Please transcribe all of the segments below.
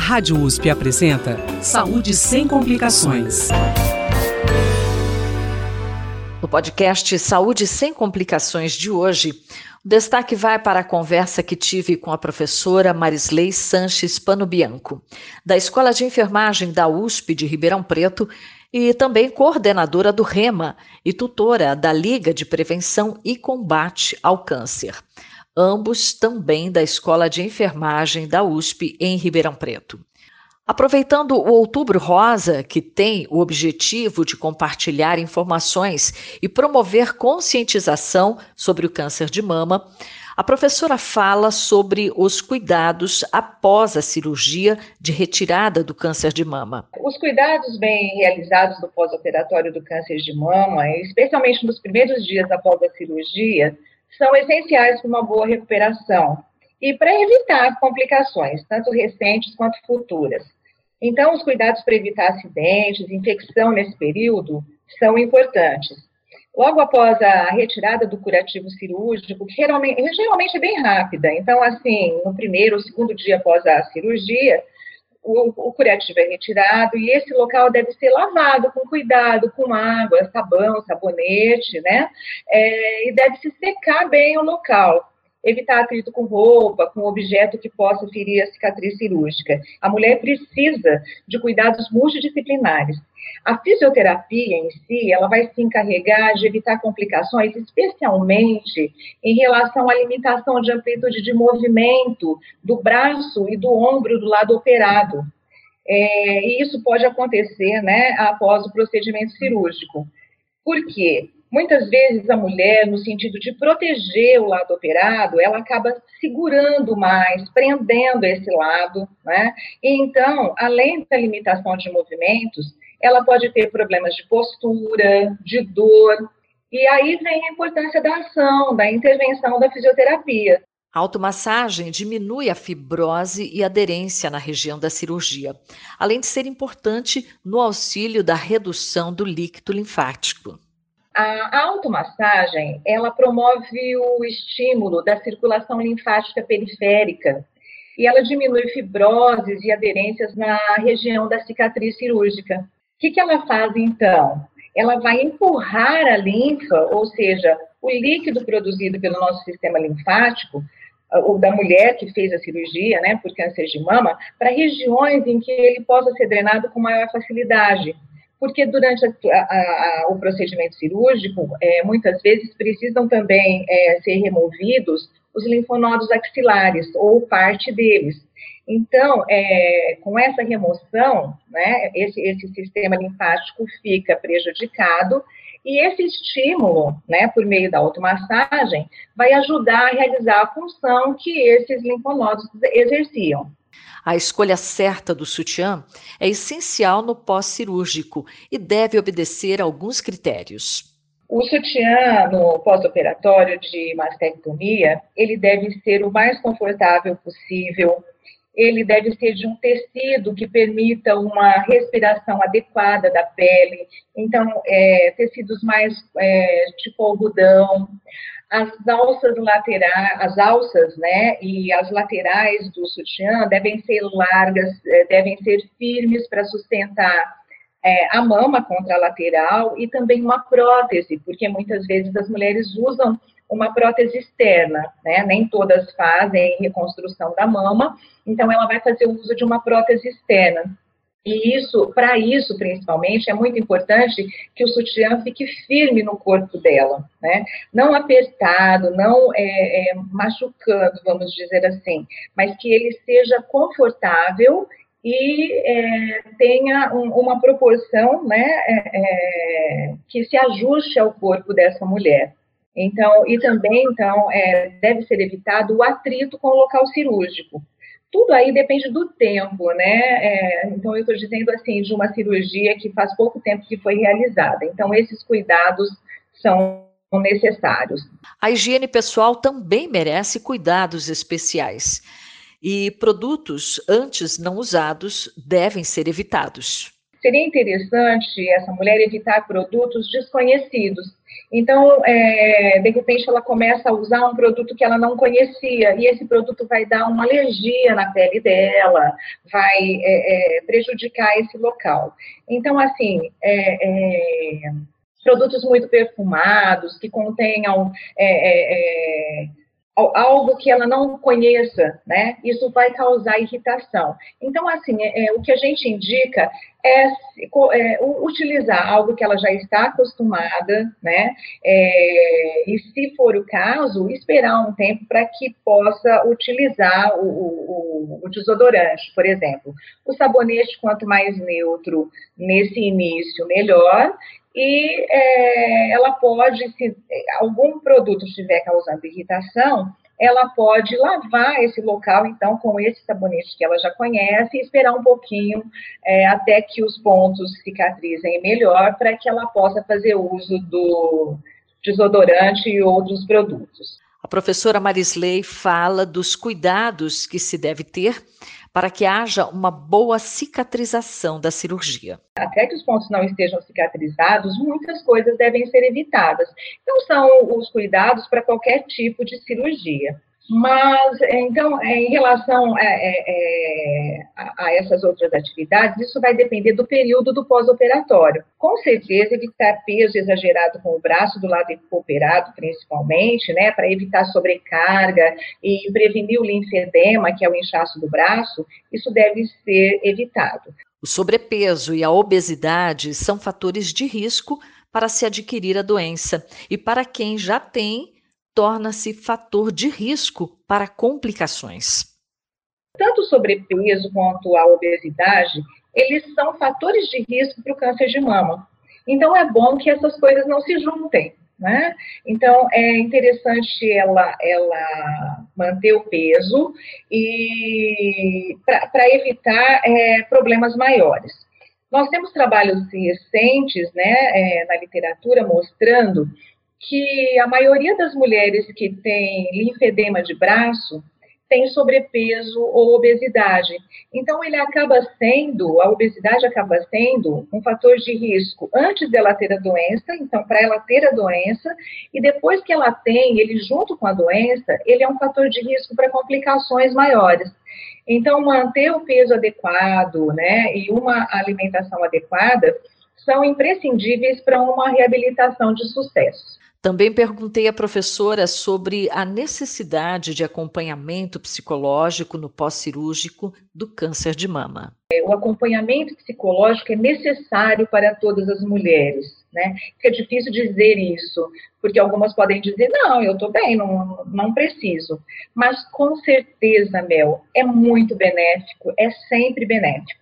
Rádio USP apresenta Saúde sem complicações. No podcast Saúde sem complicações de hoje, o destaque vai para a conversa que tive com a professora Marisley Sanches Panobianco, da Escola de Enfermagem da USP de Ribeirão Preto e também coordenadora do REMA e tutora da Liga de Prevenção e Combate ao Câncer ambos também da Escola de Enfermagem da USP em Ribeirão Preto. Aproveitando o Outubro Rosa, que tem o objetivo de compartilhar informações e promover conscientização sobre o câncer de mama, a professora fala sobre os cuidados após a cirurgia de retirada do câncer de mama. Os cuidados bem realizados no pós-operatório do câncer de mama, especialmente nos primeiros dias após a cirurgia, são essenciais para uma boa recuperação e para evitar complicações, tanto recentes quanto futuras. Então, os cuidados para evitar acidentes, infecção nesse período são importantes. Logo após a retirada do curativo cirúrgico, que geralmente, geralmente é bem rápida, então, assim, no primeiro ou segundo dia após a cirurgia, o, o, curativo é retirado e esse local deve ser lavado com cuidado, com água, sabão, sabonete, né? É, e deve se secar bem o local. Evitar atrito com roupa, com objeto que possa ferir a cicatriz cirúrgica. A mulher precisa de cuidados multidisciplinares. A fisioterapia em si, ela vai se encarregar de evitar complicações, especialmente em relação à limitação de amplitude de movimento do braço e do ombro do lado operado. É, e isso pode acontecer, né, após o procedimento cirúrgico. Por quê? Muitas vezes a mulher, no sentido de proteger o lado operado, ela acaba segurando mais, prendendo esse lado, né? E então, além da limitação de movimentos, ela pode ter problemas de postura, de dor, e aí vem a importância da ação, da intervenção da fisioterapia. A automassagem diminui a fibrose e aderência na região da cirurgia, além de ser importante no auxílio da redução do líquido linfático. A automassagem, ela promove o estímulo da circulação linfática periférica e ela diminui fibroses e aderências na região da cicatriz cirúrgica que, que ela faz então? Ela vai empurrar a linfa, ou seja, o líquido produzido pelo nosso sistema linfático, ou da mulher que fez a cirurgia, né, por câncer de mama, para regiões em que ele possa ser drenado com maior facilidade. Porque durante a, a, a, o procedimento cirúrgico, é, muitas vezes precisam também é, ser removidos os linfonodos axilares, ou parte deles. Então, é, com essa remoção, né, esse, esse sistema linfático fica prejudicado e esse estímulo, né, por meio da automassagem, vai ajudar a realizar a função que esses linfonodos exerciam. A escolha certa do sutiã é essencial no pós-cirúrgico e deve obedecer a alguns critérios. O sutiã no pós-operatório de mastectomia, ele deve ser o mais confortável possível, ele deve ser de um tecido que permita uma respiração adequada da pele, então, é, tecidos mais é, tipo algodão, as alças laterais, as alças, né, e as laterais do sutiã devem ser largas, é, devem ser firmes para sustentar é, a mama contra a lateral e também uma prótese, porque muitas vezes as mulheres usam uma prótese externa, né? Nem todas fazem reconstrução da mama, então ela vai fazer o uso de uma prótese externa. E isso, para isso principalmente, é muito importante que o sutiã fique firme no corpo dela, né? Não apertado, não é, é, machucando, vamos dizer assim, mas que ele seja confortável e é, tenha um, uma proporção, né, é, é, que se ajuste ao corpo dessa mulher. Então, e também, então, é, deve ser evitado o atrito com o local cirúrgico. Tudo aí depende do tempo, né? É, então, eu estou dizendo assim, de uma cirurgia que faz pouco tempo que foi realizada. Então, esses cuidados são necessários. A higiene pessoal também merece cuidados especiais. E produtos antes não usados devem ser evitados. Seria interessante essa mulher evitar produtos desconhecidos. Então, é, de repente, ela começa a usar um produto que ela não conhecia, e esse produto vai dar uma alergia na pele dela, vai é, é, prejudicar esse local. Então, assim, é, é, produtos muito perfumados, que contenham é, algo que ela não conheça, né? Isso vai causar irritação. Então, assim, é, é o que a gente indica é, é, utilizar algo que ela já está acostumada, né? É, e, se for o caso, esperar um tempo para que possa utilizar o, o, o, desodorante, por exemplo. O sabonete, quanto mais neutro nesse início, melhor e é, ela pode, se algum produto estiver causando irritação, ela pode lavar esse local, então, com esse sabonete que ela já conhece e esperar um pouquinho é, até que os pontos cicatrizem melhor para que ela possa fazer uso do desodorante e outros produtos. A professora Marisley fala dos cuidados que se deve ter para que haja uma boa cicatrização da cirurgia. Até que os pontos não estejam cicatrizados, muitas coisas devem ser evitadas. Então, são os cuidados para qualquer tipo de cirurgia. Mas, então, é, em relação a, é, é, a, a, essas outras atividades, isso vai depender do período do pós-operatório. Com certeza, evitar peso exagerado com o braço do lado operado, principalmente, né, para evitar sobrecarga e prevenir o linfedema, que é o inchaço do braço, isso deve ser evitado. O sobrepeso e a obesidade são fatores de risco para se adquirir a doença e para quem já tem torna-se fator de risco para complicações. Tanto o sobrepeso quanto a obesidade, eles são fatores de risco para o câncer de mama. Então, é bom que essas coisas não se juntem. Né? Então, é interessante ela, ela manter o peso e para evitar é, problemas maiores. Nós temos trabalhos recentes né, é, na literatura mostrando que a maioria das mulheres que têm linfedema de braço tem sobrepeso ou obesidade. Então, ele acaba sendo, a obesidade acaba sendo um fator de risco antes dela ter a doença, então, para ela ter a doença, e depois que ela tem, ele junto com a doença, ele é um fator de risco para complicações maiores. Então, manter o peso adequado, né, e uma alimentação adequada são imprescindíveis para uma reabilitação de sucesso. Também perguntei à professora sobre a necessidade de acompanhamento psicológico no pós-cirúrgico do câncer de mama. É, o acompanhamento psicológico é necessário para todas as mulheres, né? É difícil dizer isso, porque algumas podem dizer, não, eu estou bem, não, não preciso. Mas com certeza, Mel, é muito benéfico, é sempre benéfico.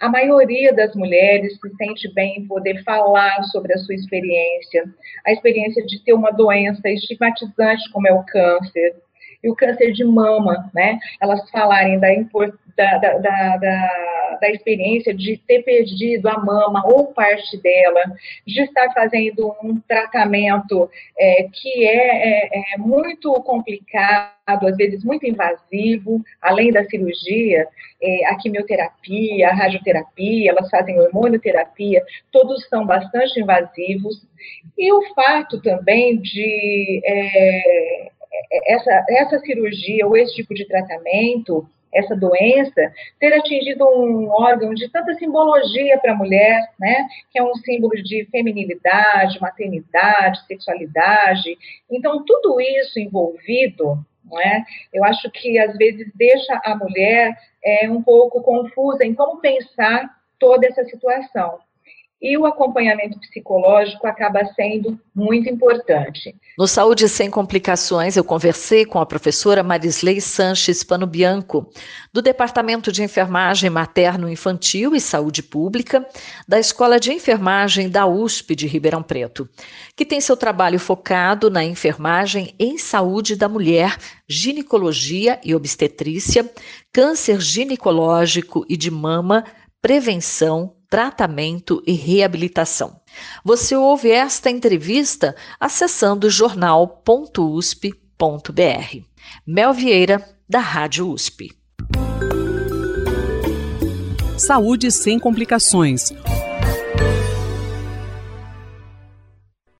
A maioria das mulheres se sente bem em poder falar sobre a sua experiência, a experiência de ter uma doença estigmatizante como é o câncer, e o câncer de mama, né? Elas falarem da, da, da, da, da experiência de ter perdido a mama ou parte dela, de estar fazendo um tratamento é, que é, é, é muito complicado, às vezes muito invasivo, além da cirurgia, é, a quimioterapia, a radioterapia, elas fazem hormonioterapia, todos são bastante invasivos. E o fato também de é, essa, essa cirurgia ou esse tipo de tratamento, essa doença, ter atingido um órgão de tanta simbologia para a mulher, né? Que é um símbolo de feminilidade, maternidade, sexualidade. Então, tudo isso envolvido, não é? Eu acho que às vezes deixa a mulher é, um pouco confusa em como pensar toda essa situação e o acompanhamento psicológico acaba sendo muito importante. No Saúde Sem Complicações, eu conversei com a professora Marisley Sanches Panobianco, do Departamento de Enfermagem Materno-Infantil e Saúde Pública, da Escola de Enfermagem da USP de Ribeirão Preto, que tem seu trabalho focado na enfermagem em saúde da mulher, ginecologia e obstetrícia, câncer ginecológico e de mama, prevenção, tratamento e reabilitação. Você ouve esta entrevista acessando jornal.usp.br. Mel Vieira, da Rádio USP. Saúde sem complicações